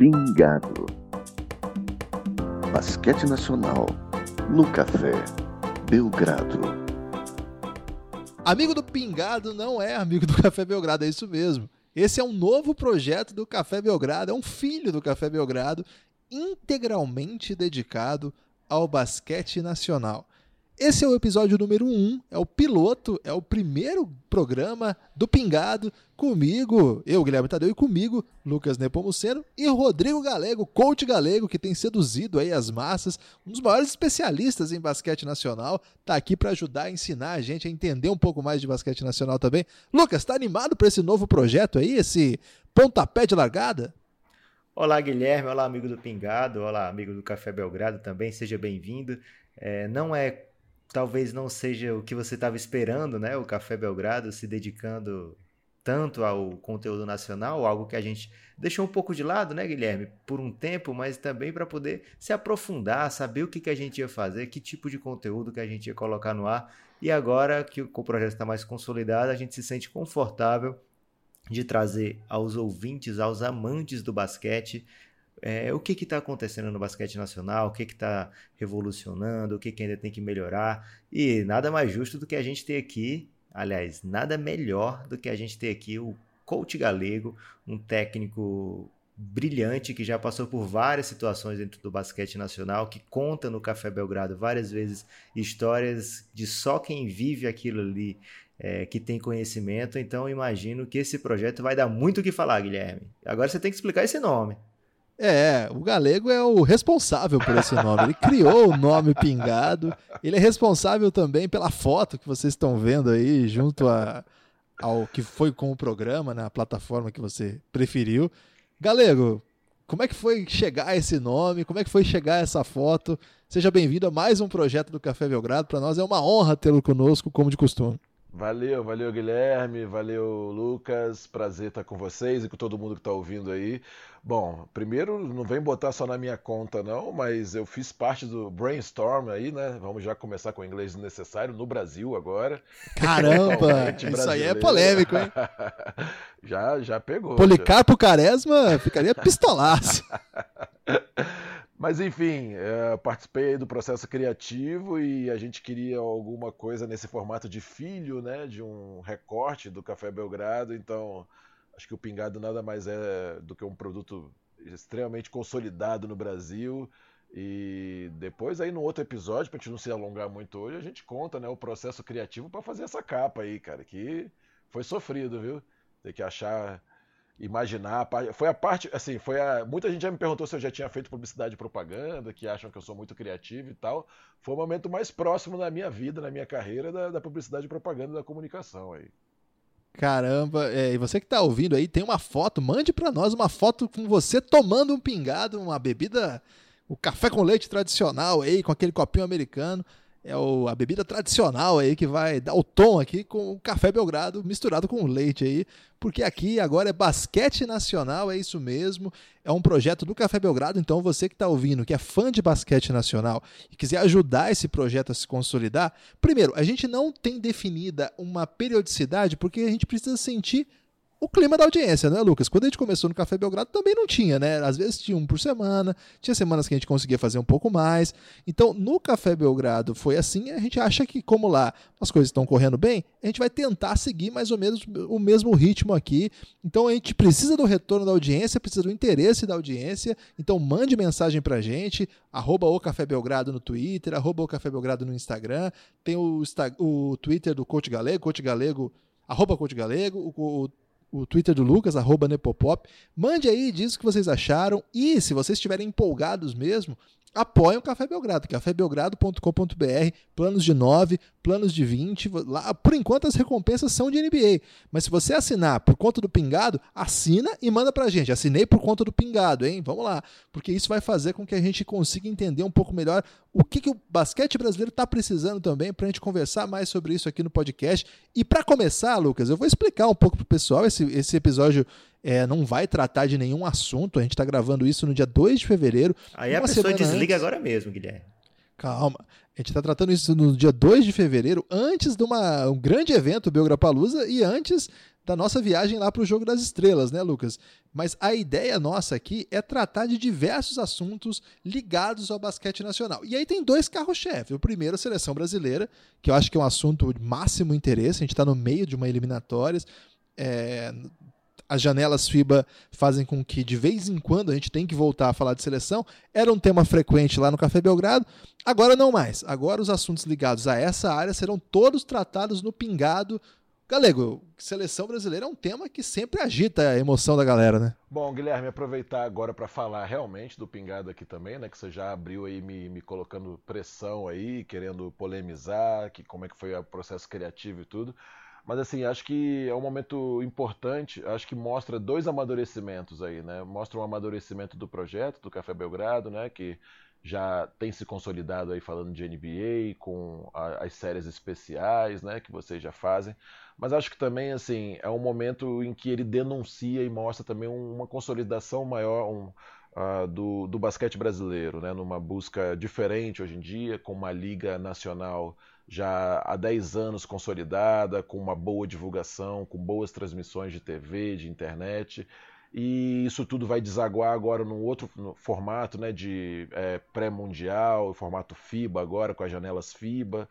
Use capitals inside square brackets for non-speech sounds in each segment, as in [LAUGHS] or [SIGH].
Pingado. Basquete Nacional no Café Belgrado. Amigo do Pingado não é amigo do Café Belgrado, é isso mesmo. Esse é um novo projeto do Café Belgrado, é um filho do Café Belgrado, integralmente dedicado ao basquete nacional. Esse é o episódio número 1, um, é o piloto, é o primeiro programa do Pingado comigo, eu, Guilherme Tadeu, e comigo, Lucas Nepomuceno e Rodrigo Galego, coach galego, que tem seduzido aí as massas, um dos maiores especialistas em basquete nacional, tá aqui para ajudar a ensinar a gente a entender um pouco mais de basquete nacional também. Lucas, tá animado para esse novo projeto aí, esse pontapé de largada? Olá, Guilherme. Olá, amigo do Pingado. Olá, amigo do Café Belgrado também. Seja bem-vindo. É, não é talvez não seja o que você estava esperando, né? O Café Belgrado se dedicando tanto ao conteúdo nacional, algo que a gente deixou um pouco de lado, né, Guilherme, por um tempo, mas também para poder se aprofundar, saber o que, que a gente ia fazer, que tipo de conteúdo que a gente ia colocar no ar. E agora que o projeto está mais consolidado, a gente se sente confortável de trazer aos ouvintes, aos amantes do basquete, é, o que está acontecendo no basquete nacional, o que está revolucionando, o que, que ainda tem que melhorar. E nada mais justo do que a gente ter aqui, aliás, nada melhor do que a gente ter aqui o coach galego, um técnico brilhante que já passou por várias situações dentro do basquete nacional, que conta no Café Belgrado várias vezes histórias de só quem vive aquilo ali é, que tem conhecimento. Então, imagino que esse projeto vai dar muito o que falar, Guilherme. Agora você tem que explicar esse nome. É, o Galego é o responsável por esse nome. Ele criou o nome Pingado. Ele é responsável também pela foto que vocês estão vendo aí, junto a, ao que foi com o programa, na né, plataforma que você preferiu. Galego, como é que foi chegar esse nome? Como é que foi chegar essa foto? Seja bem-vindo a mais um projeto do Café Belgrado. Para nós é uma honra tê-lo conosco, como de costume. Valeu, valeu Guilherme, valeu Lucas, prazer estar com vocês e com todo mundo que está ouvindo aí. Bom, primeiro não vem botar só na minha conta não, mas eu fiz parte do brainstorm aí, né? Vamos já começar com o inglês necessário no Brasil agora. Caramba, isso aí é polêmico, hein? [LAUGHS] já, já pegou. Policarpo já. Caresma ficaria pistolaço. [LAUGHS] Mas enfim, é, participei do processo criativo e a gente queria alguma coisa nesse formato de filho, né, de um recorte do Café Belgrado. Então, acho que o Pingado nada mais é do que um produto extremamente consolidado no Brasil. E depois aí no outro episódio, pra gente não se alongar muito hoje, a gente conta, né, o processo criativo para fazer essa capa aí, cara, que foi sofrido, viu? Ter que achar imaginar. Foi a parte, assim, foi a. Muita gente já me perguntou se eu já tinha feito publicidade e propaganda, que acham que eu sou muito criativo e tal. Foi o momento mais próximo na minha vida, na minha carreira, da, da publicidade e propaganda da comunicação aí. Caramba, é, e você que está ouvindo aí, tem uma foto, mande para nós uma foto com você tomando um pingado, uma bebida, o café com leite tradicional aí, com aquele copinho americano é o, a bebida tradicional aí que vai dar o tom aqui com o café Belgrado misturado com leite aí, porque aqui agora é basquete nacional, é isso mesmo. É um projeto do Café Belgrado, então você que está ouvindo, que é fã de basquete nacional e quiser ajudar esse projeto a se consolidar, primeiro, a gente não tem definida uma periodicidade porque a gente precisa sentir o clima da audiência, né, Lucas? Quando a gente começou no Café Belgrado também não tinha, né? Às vezes tinha um por semana, tinha semanas que a gente conseguia fazer um pouco mais. Então, no Café Belgrado foi assim, a gente acha que como lá as coisas estão correndo bem, a gente vai tentar seguir mais ou menos o mesmo ritmo aqui. Então, a gente precisa do retorno da audiência, precisa do interesse da audiência. Então, mande mensagem pra gente, arroba o Café Belgrado no Twitter, arroba o Café Belgrado no Instagram, tem o, o Twitter do Coach Galego, Coach Galego arroba Coach Galego, o, o o Twitter do Lucas, arroba Nepopop. Mande aí, diz o que vocês acharam. E se vocês estiverem empolgados mesmo, apoiem o Café Belgrado, cafébelgrado.com.br, planos de 9, planos de 20. Lá, por enquanto as recompensas são de NBA. Mas se você assinar por conta do Pingado, assina e manda pra gente. Assinei por conta do Pingado, hein? Vamos lá. Porque isso vai fazer com que a gente consiga entender um pouco melhor o que, que o basquete brasileiro está precisando também para a gente conversar mais sobre isso aqui no podcast. E para começar, Lucas, eu vou explicar um pouco pro pessoal. Esse, esse episódio é, não vai tratar de nenhum assunto. A gente está gravando isso no dia 2 de fevereiro. Aí a pessoa desliga antes. agora mesmo, Guilherme. Calma. A gente está tratando isso no dia 2 de fevereiro, antes de uma, um grande evento, Belgrapalusa, e antes da nossa viagem lá para o Jogo das Estrelas, né, Lucas? Mas a ideia nossa aqui é tratar de diversos assuntos ligados ao basquete nacional. E aí tem dois carros-chefe. O primeiro, a seleção brasileira, que eu acho que é um assunto de máximo interesse. A gente está no meio de uma eliminatórias. É, as janelas FIBA fazem com que de vez em quando a gente tem que voltar a falar de seleção. Era um tema frequente lá no Café Belgrado, agora não mais. Agora os assuntos ligados a essa área serão todos tratados no pingado. Galego, seleção brasileira é um tema que sempre agita a emoção da galera, né? Bom, Guilherme, aproveitar agora para falar realmente do pingado aqui também, né? Que você já abriu aí me, me colocando pressão aí, querendo polemizar, que como é que foi o processo criativo e tudo. Mas assim, acho que é um momento importante, acho que mostra dois amadurecimentos aí, né? Mostra um amadurecimento do projeto, do Café Belgrado, né? Que já tem se consolidado aí falando de NBA, com a, as séries especiais, né? Que vocês já fazem. Mas acho que também, assim, é um momento em que ele denuncia e mostra também uma consolidação maior, um, Uh, do, do, basquete brasileiro, né? numa busca diferente hoje em dia, com uma liga nacional já há 10 anos consolidada, com uma boa divulgação, com boas transmissões de TV, de internet. E isso tudo vai desaguar agora num outro formato né, de é, pré-mundial, formato FIBA agora, com as janelas FIBA.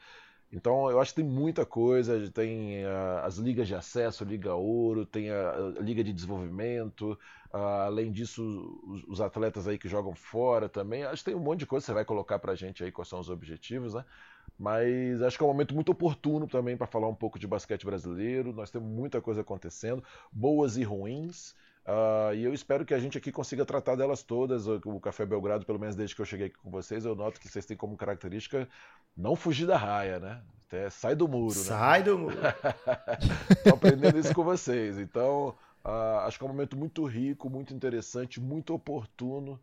Então eu acho que tem muita coisa, tem uh, as ligas de acesso, Liga Ouro, tem a, a Liga de Desenvolvimento, uh, além disso os, os, atletas aí que jogam fora também, acho que tem um monte de coisa que você vai colocar pra gente aí quais são os objetivos, né? Mas acho que é um momento muito oportuno também para falar um pouco de basquete brasileiro. Nós temos muita coisa acontecendo, boas e ruins. Uh, e eu espero que a gente aqui consiga tratar delas todas. O Café Belgrado, pelo menos desde que eu cheguei aqui com vocês, eu noto que vocês têm como característica não fugir da raia, né? Até sai do muro. Né? Sai né? do muro. [LAUGHS] Estou aprendendo isso com vocês. Então, uh, acho que é um momento muito rico, muito interessante, muito oportuno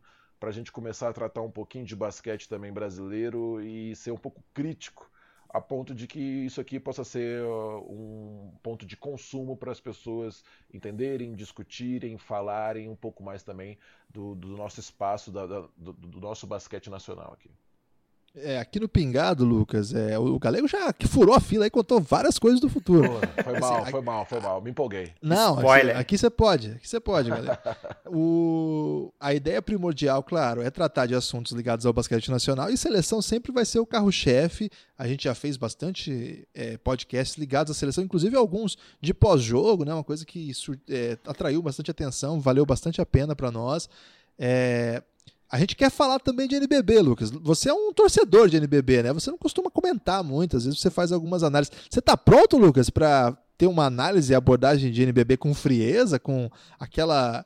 para a gente começar a tratar um pouquinho de basquete também brasileiro e ser um pouco crítico a ponto de que isso aqui possa ser uh, um ponto de consumo para as pessoas entenderem, discutirem, falarem um pouco mais também do, do nosso espaço, da, da, do, do nosso basquete nacional aqui. É, aqui no Pingado, Lucas, é, o Galego já que furou a fila e contou várias coisas do futuro. Pô, foi mal, assim, foi mal, foi mal, me empolguei. Não, Spoiler. aqui você pode, aqui você pode, galera. [LAUGHS] o, a ideia primordial, claro, é tratar de assuntos ligados ao basquete nacional e seleção sempre vai ser o carro-chefe. A gente já fez bastante é, podcasts ligados à seleção, inclusive alguns de pós-jogo, né? Uma coisa que é, atraiu bastante atenção, valeu bastante a pena para nós. É, a gente quer falar também de NBB, Lucas. Você é um torcedor de NBB, né? Você não costuma comentar muito, às vezes você faz algumas análises. Você está pronto, Lucas, para ter uma análise e abordagem de NBB com frieza, com aquela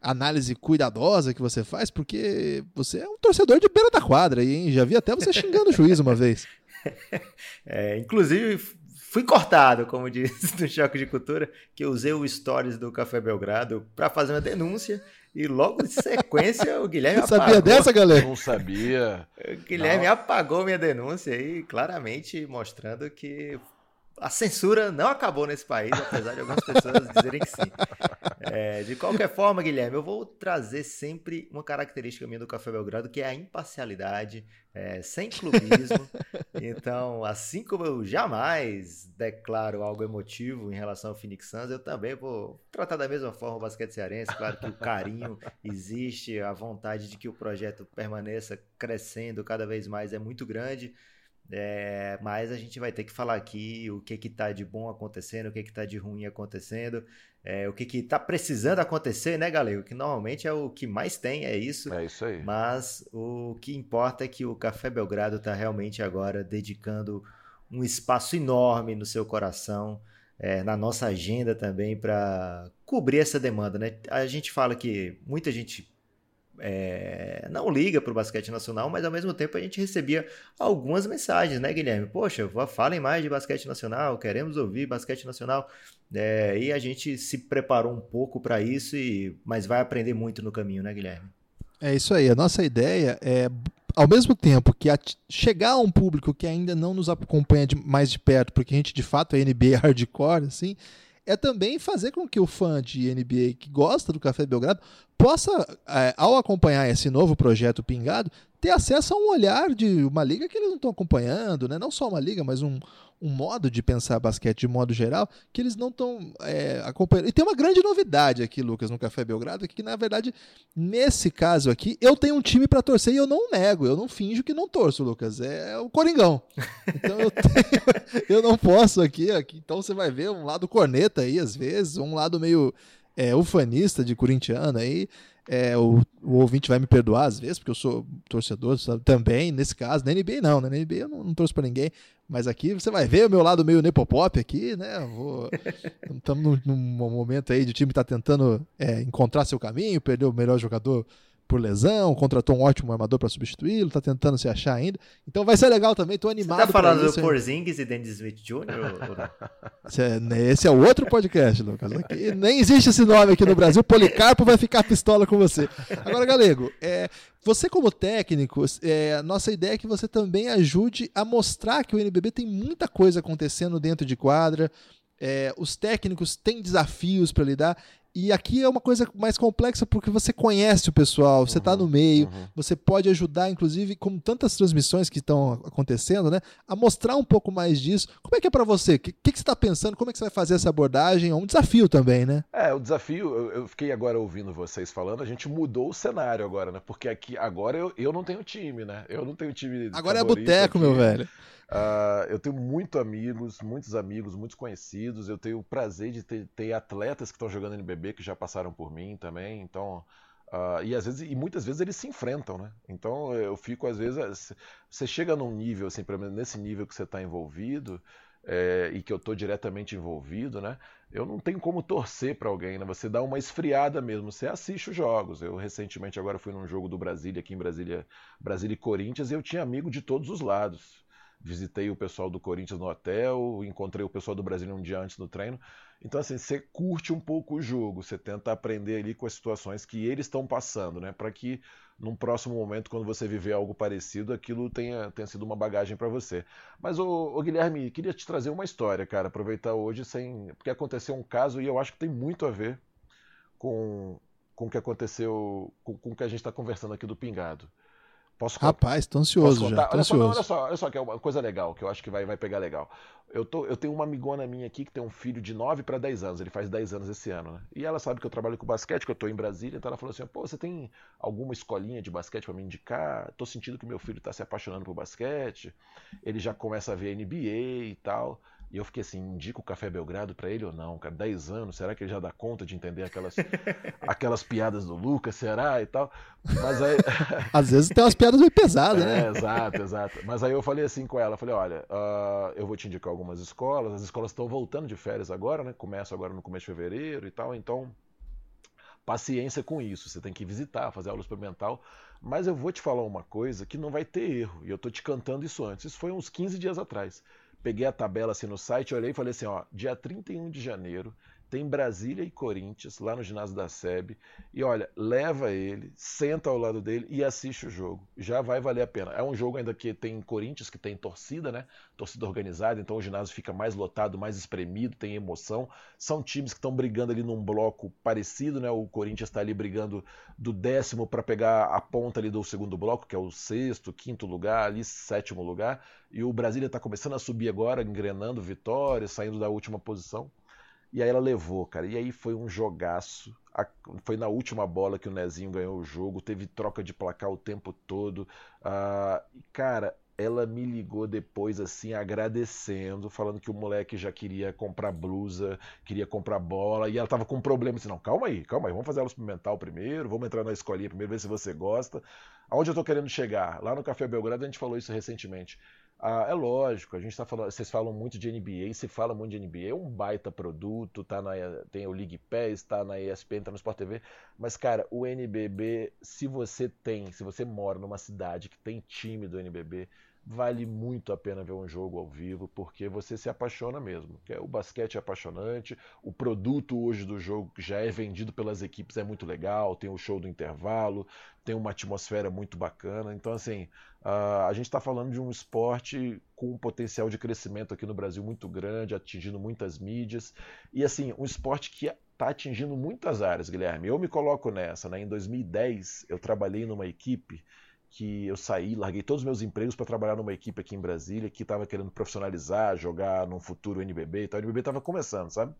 análise cuidadosa que você faz? Porque você é um torcedor de beira da quadra, hein? Já vi até você xingando o juiz uma vez. [LAUGHS] É, inclusive, fui cortado, como diz [LAUGHS] no Choque de Cultura, que eu usei o Stories do Café Belgrado para fazer uma denúncia e logo em sequência o Guilherme [LAUGHS] Você apagou. Sabia dessa, galera? Não sabia. O Guilherme não. apagou minha denúncia aí, claramente mostrando que a censura não acabou nesse país, apesar de algumas pessoas [LAUGHS] dizerem que sim. É, de qualquer forma, Guilherme, eu vou trazer sempre uma característica minha do Café Belgrado, que é a imparcialidade, é, sem clubismo. Então, assim como eu jamais declaro algo emotivo em relação ao Phoenix Suns, eu também vou tratar da mesma forma o basquete cearense. Claro que o carinho existe, a vontade de que o projeto permaneça crescendo cada vez mais é muito grande. É, mas a gente vai ter que falar aqui o que que tá de bom acontecendo, o que que tá de ruim acontecendo, é, o que que tá precisando acontecer, né, galera? Que normalmente é o que mais tem, é isso. É isso aí. Mas o que importa é que o Café Belgrado tá realmente agora dedicando um espaço enorme no seu coração, é, na nossa agenda também para cobrir essa demanda, né? A gente fala que muita gente é, não liga para o basquete nacional, mas ao mesmo tempo a gente recebia algumas mensagens, né, Guilherme? Poxa, falem mais de basquete nacional, queremos ouvir basquete nacional. É, e a gente se preparou um pouco para isso, e, mas vai aprender muito no caminho, né, Guilherme? É isso aí. A nossa ideia é, ao mesmo tempo que chegar a um público que ainda não nos acompanha de, mais de perto, porque a gente de fato é NBA hardcore, assim, é também fazer com que o fã de NBA que gosta do Café Belgrado possa, é, ao acompanhar esse novo projeto Pingado, ter acesso a um olhar de uma liga que eles não estão acompanhando, né? Não só uma liga, mas um, um modo de pensar basquete de modo geral que eles não estão é, acompanhando. E tem uma grande novidade aqui, Lucas, no Café Belgrado, que na verdade, nesse caso aqui, eu tenho um time para torcer e eu não nego, eu não finjo que não torço, Lucas. É o Coringão. Então eu, [LAUGHS] tenho, eu não posso aqui, aqui. Então você vai ver um lado corneta aí, às vezes, um lado meio é, ufanista de corintiano aí. É, o, o, ouvinte vai me perdoar às vezes, porque eu sou torcedor sabe, também, nesse caso. Na NBA não, né? Na NBA eu não, não torço pra ninguém. Mas aqui você vai ver o meu lado meio nepopop aqui, né? [LAUGHS] Estamos num, num, momento aí de o time tá tentando é, encontrar seu caminho, perdeu o melhor jogador por lesão, contratou um ótimo armador para substituí-lo, tá tentando se achar ainda. Então vai ser legal também, tô animado. Você tá falando do Porzingis e Dennis Smith Jr.? esse, é, esse é o outro podcast, Lucas. Aqui, nem existe esse nome aqui no Brasil. Policarpo vai ficar pistola com você. Agora, Galego, é, você como técnico, é, nossa ideia é que você também ajude a mostrar que o NBB tem muita coisa acontecendo dentro de quadra, é, os técnicos têm desafios para lidar e aqui é uma coisa mais complexa porque você conhece o pessoal, você está uhum, no meio, uhum. você pode ajudar, inclusive, com tantas transmissões que estão acontecendo, né? A mostrar um pouco mais disso. Como é que é para você? O que, que, que, você está pensando? Como é que você vai fazer essa abordagem? É um desafio também, né? É, o desafio, eu, eu, fiquei agora ouvindo vocês falando, a gente mudou o cenário agora, né? Porque aqui, agora eu, eu não tenho time, né? Eu não tenho time. Agora é boteco, meu velho. Uh, eu tenho muitos amigos, muitos amigos, muitos conhecidos. Eu tenho o prazer de ter, ter atletas que estão jogando NBB que já passaram por mim também. Então, uh, e às vezes e muitas vezes eles se enfrentam, né? Então eu fico às vezes você chega num nível assim, pelo menos nesse nível que você está envolvido é, e que eu estou diretamente envolvido, né? Eu não tenho como torcer para alguém, né? Você dá uma esfriada mesmo, você assiste os jogos. Eu recentemente agora fui num jogo do Brasília aqui em Brasília, Brasília e Corinthians, e eu tinha amigo de todos os lados visitei o pessoal do Corinthians no hotel, encontrei o pessoal do Brasil um dia antes no treino. Então, assim, você curte um pouco o jogo, você tenta aprender ali com as situações que eles estão passando, né? Para que num próximo momento, quando você viver algo parecido, aquilo tenha, tenha sido uma bagagem para você. Mas, ô, Guilherme, queria te trazer uma história, cara, aproveitar hoje sem. Porque aconteceu um caso e eu acho que tem muito a ver com, com o que aconteceu, com o que a gente está conversando aqui do Pingado. Posso Rapaz, tô ansioso já. Tô olha, ansioso. Só, olha, só, olha só, que é uma coisa legal, que eu acho que vai, vai pegar legal. Eu, tô, eu tenho uma amigona minha aqui que tem um filho de 9 para 10 anos, ele faz 10 anos esse ano, né? E ela sabe que eu trabalho com basquete, que eu tô em Brasília, então ela falou assim: pô, você tem alguma escolinha de basquete para me indicar? Tô sentindo que meu filho tá se apaixonando por basquete, ele já começa a ver NBA e tal. E eu fiquei assim, indica o Café Belgrado para ele ou não, cara? 10 anos, será que ele já dá conta de entender aquelas, [LAUGHS] aquelas piadas do Lucas, será? E tal. Mas aí... [LAUGHS] Às vezes tem umas piadas meio pesadas, é, né? Exato, exato. Mas aí eu falei assim com ela, falei, olha, uh, eu vou te indicar algumas escolas, as escolas estão voltando de férias agora, né? Começam agora no começo de fevereiro e tal, então paciência com isso, você tem que visitar, fazer aula experimental, mas eu vou te falar uma coisa que não vai ter erro, e eu tô te cantando isso antes, isso foi uns 15 dias atrás peguei a tabela assim no site, olhei e falei assim, ó, dia 31 de janeiro tem Brasília e Corinthians lá no ginásio da SEB. E olha, leva ele, senta ao lado dele e assiste o jogo. Já vai valer a pena. É um jogo ainda que tem Corinthians, que tem torcida, né? Torcida organizada, então o ginásio fica mais lotado, mais espremido, tem emoção. São times que estão brigando ali num bloco parecido, né? O Corinthians está ali brigando do décimo para pegar a ponta ali do segundo bloco, que é o sexto, quinto lugar, ali sétimo lugar. E o Brasília está começando a subir agora, engrenando vitórias, saindo da última posição. E aí ela levou, cara. E aí foi um jogaço. Foi na última bola que o Nezinho ganhou o jogo. Teve troca de placar o tempo todo. Uh, cara, ela me ligou depois, assim, agradecendo, falando que o moleque já queria comprar blusa, queria comprar bola, e ela tava com um problema, assim, não, calma aí, calma aí, vamos fazer aula experimental primeiro, vamos entrar na escolinha primeiro, ver se você gosta. Aonde eu tô querendo chegar? Lá no Café Belgrado a gente falou isso recentemente. Ah, é lógico, a gente tá falando, vocês falam muito de NBA, se fala muito de NBA, é um baita produto, tá na, tem o League Pass, tá na ESPN, tá no Sport TV, mas cara, o NBB, se você tem, se você mora numa cidade que tem time do NBB, vale muito a pena ver um jogo ao vivo, porque você se apaixona mesmo. O basquete é apaixonante, o produto hoje do jogo que já é vendido pelas equipes é muito legal, tem o show do intervalo, tem uma atmosfera muito bacana. Então, assim, a gente está falando de um esporte com um potencial de crescimento aqui no Brasil muito grande, atingindo muitas mídias, e assim, um esporte que está atingindo muitas áreas, Guilherme. Eu me coloco nessa, né? Em 2010, eu trabalhei numa equipe que eu saí, larguei todos os meus empregos para trabalhar numa equipe aqui em Brasília que estava querendo profissionalizar, jogar num futuro NBB e tal. O NBB estava começando, sabe?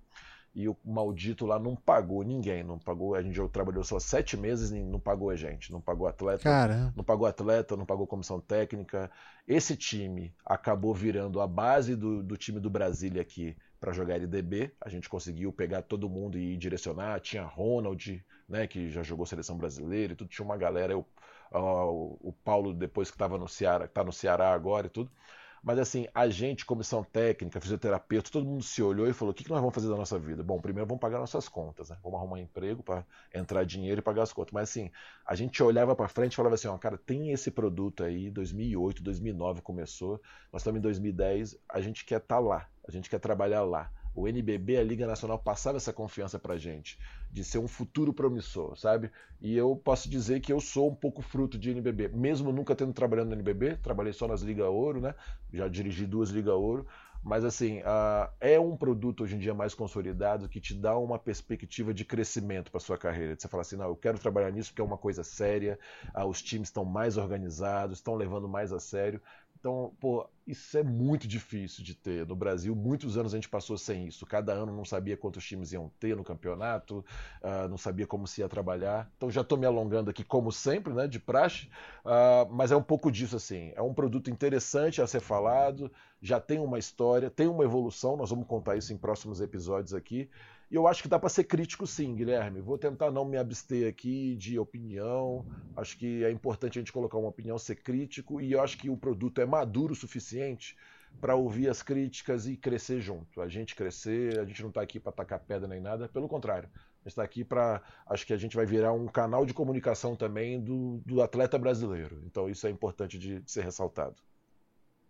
E o maldito lá não pagou ninguém, não pagou. A gente trabalhou só sete meses e não pagou a gente, não pagou atleta, Cara. não pagou atleta, não pagou comissão técnica. Esse time acabou virando a base do, do time do Brasília aqui para jogar LDB. A gente conseguiu pegar todo mundo e direcionar. Tinha Ronald, né, que já jogou seleção brasileira e tudo. Tinha uma galera, eu o Paulo depois que estava no Ceará, está no Ceará agora e tudo. Mas assim, a gente, comissão técnica, fisioterapeuta, todo mundo se olhou e falou: o que, nós vamos fazer da nossa vida? Bom, primeiro vamos pagar nossas contas, né? Vamos arrumar um emprego para entrar dinheiro e pagar as contas. Mas assim, a gente olhava para frente e falava assim: ó, cara, tem esse produto aí, 2008, 2009 começou, nós estamos em 2010, a gente quer estar tá lá, a gente quer trabalhar lá o NBB, a Liga Nacional, passava essa confiança pra gente, de ser um futuro promissor, sabe? E eu posso dizer que eu sou um pouco fruto de NBB, mesmo nunca tendo trabalhado no NBB, trabalhei só nas Liga Ouro, né? Já dirigi duas Liga Ouro, mas assim, uh, é um produto hoje em dia mais consolidado que te dá uma perspectiva de crescimento para sua carreira. Você falar assim, não, eu quero trabalhar nisso porque é uma coisa séria, uh, os times estão mais organizados, estão levando mais a sério. Então, pô, isso é muito difícil de ter. No Brasil, muitos anos a gente passou sem isso. Cada ano não sabia quantos times iam ter no campeonato, uh, não sabia como se ia trabalhar. Então já estou me alongando aqui, como sempre, né, de praxe, uh, mas é um pouco disso assim. É um produto interessante a ser falado, já tem uma história, tem uma evolução. Nós vamos contar isso em próximos episódios aqui. E eu acho que dá para ser crítico sim, Guilherme. Vou tentar não me abster aqui de opinião. Acho que é importante a gente colocar uma opinião, ser crítico. E eu acho que o produto é maduro o suficiente para ouvir as críticas e crescer junto. A gente crescer, a gente não está aqui para tacar pedra nem nada, pelo contrário. A gente está aqui para. Acho que a gente vai virar um canal de comunicação também do, do atleta brasileiro. Então isso é importante de, de ser ressaltado.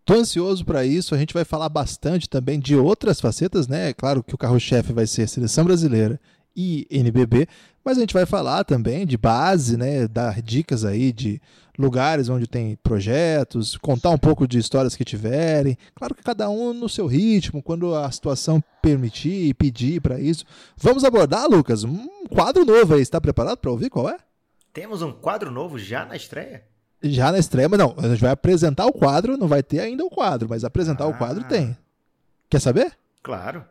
Tô ansioso para isso. A gente vai falar bastante também de outras facetas, né? É claro que o carro-chefe vai ser seleção brasileira e NBB, mas a gente vai falar também de base, né? Dar dicas aí de lugares onde tem projetos, contar um pouco de histórias que tiverem. Claro que cada um no seu ritmo, quando a situação permitir e pedir para isso. Vamos abordar, Lucas, um quadro novo aí. Está preparado para ouvir qual é? Temos um quadro novo já na estreia? Já na estreia, mas não, a gente vai apresentar o quadro, não vai ter ainda o quadro, mas apresentar ah. o quadro tem. Quer saber? Claro.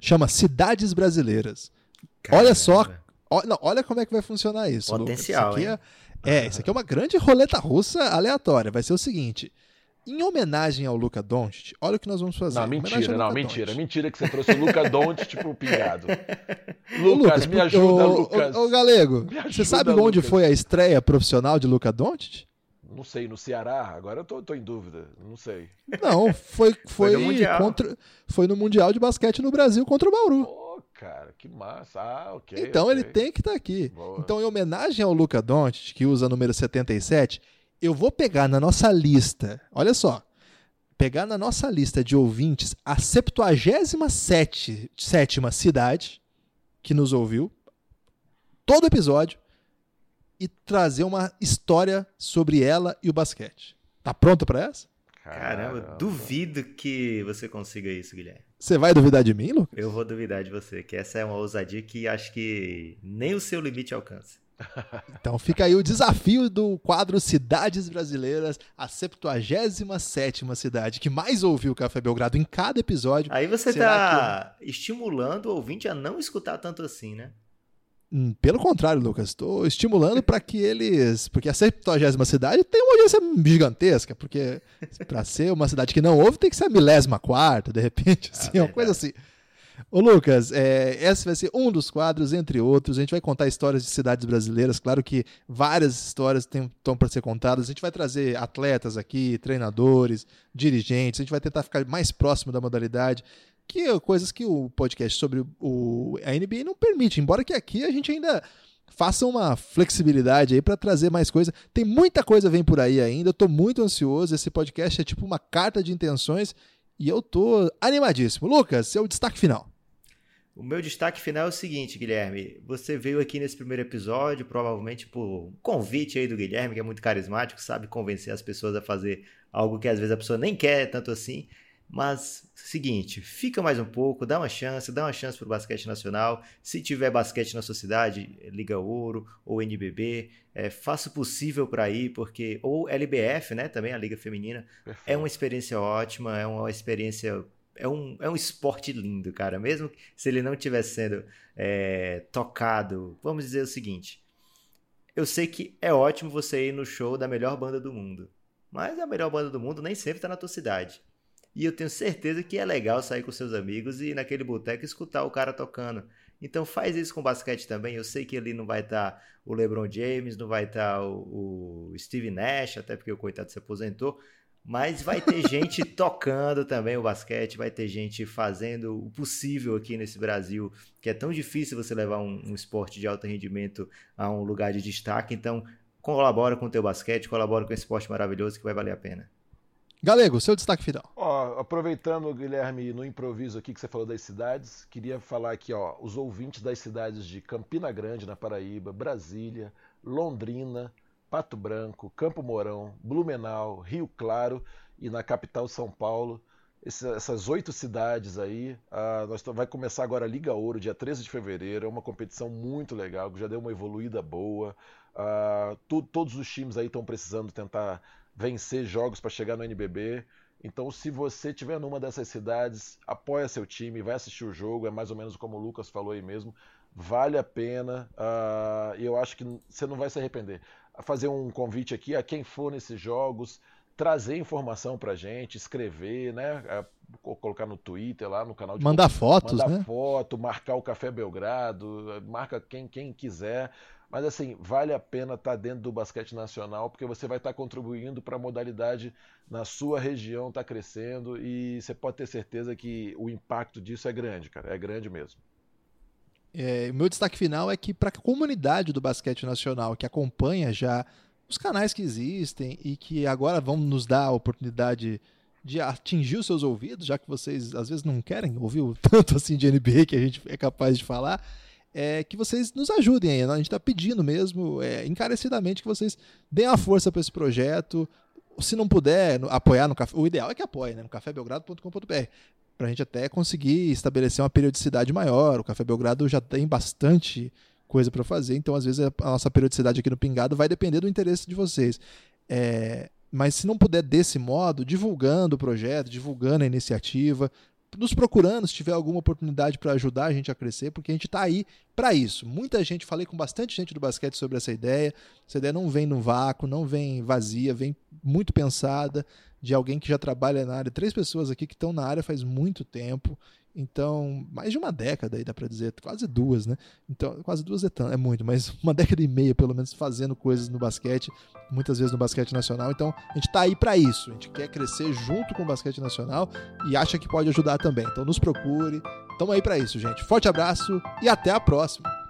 Chama Cidades Brasileiras. Caramba. Olha só, olha, olha como é que vai funcionar isso. Potencial, Lucas. Isso aqui é, é, isso aqui é uma grande roleta russa aleatória. Vai ser o seguinte: em homenagem ao Luca Doncic, olha o que nós vamos fazer. Não, mentira, não, mentira. Doncic. Mentira que você trouxe o Luca Doncic, tipo, [LAUGHS] pingado. Lucas, me ajuda, o, Lucas. Ô, Galego, você sabe onde Lucas. foi a estreia profissional de Luca Doncic? Não sei, no Ceará? Agora eu tô, tô em dúvida, não sei. Não, foi, foi, [LAUGHS] foi, no contra, foi no Mundial de Basquete no Brasil contra o Bauru. Oh, cara, que massa. Ah, ok. Então okay. ele tem que estar tá aqui. Boa. Então, em homenagem ao Luca Doncic, que usa o número 77, eu vou pegar na nossa lista, olha só, pegar na nossa lista de ouvintes a 77 sétima cidade que nos ouviu, todo episódio, e trazer uma história sobre ela e o basquete. Tá pronto para essa? Caramba, duvido que você consiga isso, Guilherme. Você vai duvidar de mim, Lucas? Eu vou duvidar de você, que essa é uma ousadia que acho que nem o seu limite alcança. [LAUGHS] Então fica aí o desafio do quadro Cidades Brasileiras, a 77 cidade que mais ouviu o Café Belgrado em cada episódio. Aí você está que... estimulando o ouvinte a não escutar tanto assim, né? Hum, pelo contrário, Lucas, estou estimulando para que eles. Porque a 70 cidade tem uma audiência gigantesca, porque para ser uma cidade que não ouve, tem que ser a milésima quarta, de repente, [LAUGHS] assim, ah, uma coisa assim. Ô Lucas, é, esse vai ser um dos quadros, entre outros. A gente vai contar histórias de cidades brasileiras. Claro que várias histórias estão para ser contadas. A gente vai trazer atletas aqui, treinadores, dirigentes. A gente vai tentar ficar mais próximo da modalidade que coisas que o podcast sobre o, a NBA não permite, embora que aqui a gente ainda faça uma flexibilidade aí para trazer mais coisa. Tem muita coisa vem por aí ainda, eu tô muito ansioso, esse podcast é tipo uma carta de intenções e eu tô animadíssimo. Lucas, seu destaque final. O meu destaque final é o seguinte, Guilherme. Você veio aqui nesse primeiro episódio, provavelmente por um convite aí do Guilherme, que é muito carismático, sabe convencer as pessoas a fazer algo que às vezes a pessoa nem quer tanto assim. Mas, seguinte, fica mais um pouco, dá uma chance, dá uma chance pro basquete nacional. Se tiver basquete na sua cidade, Liga Ouro ou NBB, é, faça o possível para ir, porque. Ou LBF, né? Também a Liga Feminina. Perfeito. É uma experiência ótima, é uma experiência. É um, é um esporte lindo, cara. Mesmo se ele não estiver sendo é, tocado. Vamos dizer o seguinte. Eu sei que é ótimo você ir no show da melhor banda do mundo. Mas a melhor banda do mundo nem sempre está na tua cidade. E eu tenho certeza que é legal sair com seus amigos e ir naquele boteco escutar o cara tocando. Então faz isso com basquete também. Eu sei que ali não vai estar tá o LeBron James, não vai estar tá o, o Steve Nash, até porque o coitado se aposentou. Mas vai ter [LAUGHS] gente tocando também o basquete, vai ter gente fazendo o possível aqui nesse Brasil, que é tão difícil você levar um, um esporte de alto rendimento a um lugar de destaque. Então, colabora com o teu basquete, colabora com esse esporte maravilhoso que vai valer a pena. Galego, seu destaque final. Ó, aproveitando, Guilherme, no improviso aqui que você falou das cidades, queria falar aqui, ó, os ouvintes das cidades de Campina Grande, na Paraíba, Brasília, Londrina, Pato Branco, Campo Mourão, Blumenau, Rio Claro e na capital São Paulo. essas oito cidades aí, nós vai começar agora a Liga Ouro, dia 13 de fevereiro. É uma competição muito legal, que já deu uma evoluída boa. Uh, tu, todos os times aí estão precisando tentar vencer jogos para chegar no NBB. Então, se você estiver numa dessas cidades, apoia seu time, vai assistir o jogo, é mais ou menos como o Lucas falou aí mesmo. Vale a pena uh, e eu acho que você não vai se arrepender. Fazer um convite aqui a quem for nesses jogos, trazer informação pra gente, escrever, né? A, colocar no Twitter lá, no canal de Mandar fotos, mandar né? foto, marcar o Café Belgrado, marca quem, quem quiser. Mas assim, vale a pena estar tá dentro do basquete nacional, porque você vai estar tá contribuindo para a modalidade na sua região estar tá crescendo e você pode ter certeza que o impacto disso é grande, cara. É grande mesmo. É, o meu destaque final é que para a comunidade do basquete nacional que acompanha já os canais que existem e que agora vão nos dar a oportunidade de atingir os seus ouvidos, já que vocês às vezes não querem ouvir o [LAUGHS] tanto assim de NBA que a gente é capaz de falar, é que vocês nos ajudem aí. Né? A gente está pedindo mesmo, é, encarecidamente, que vocês deem a força para esse projeto. Se não puder apoiar no café, o ideal é que apoie, né? no cafébelgrado.com.br, para a gente até conseguir estabelecer uma periodicidade maior. O Café Belgrado já tem bastante coisa para fazer, então às vezes a nossa periodicidade aqui no Pingado vai depender do interesse de vocês. É, mas se não puder desse modo, divulgando o projeto, divulgando a iniciativa, nos procurando se tiver alguma oportunidade para ajudar a gente a crescer, porque a gente está aí para isso. Muita gente, falei com bastante gente do basquete sobre essa ideia. Essa ideia não vem no vácuo, não vem vazia, vem muito pensada de alguém que já trabalha na área. Três pessoas aqui que estão na área faz muito tempo então, mais de uma década aí dá para dizer, quase duas, né? Então, quase duas é, é muito, mas [LAUGHS] uma década e meia pelo menos fazendo coisas no basquete, muitas vezes no basquete nacional. Então, a gente tá aí para isso. A gente quer crescer junto com o basquete nacional e acha que pode ajudar também. Então, nos procure. Tamo aí para isso, gente. Forte abraço e até a próxima.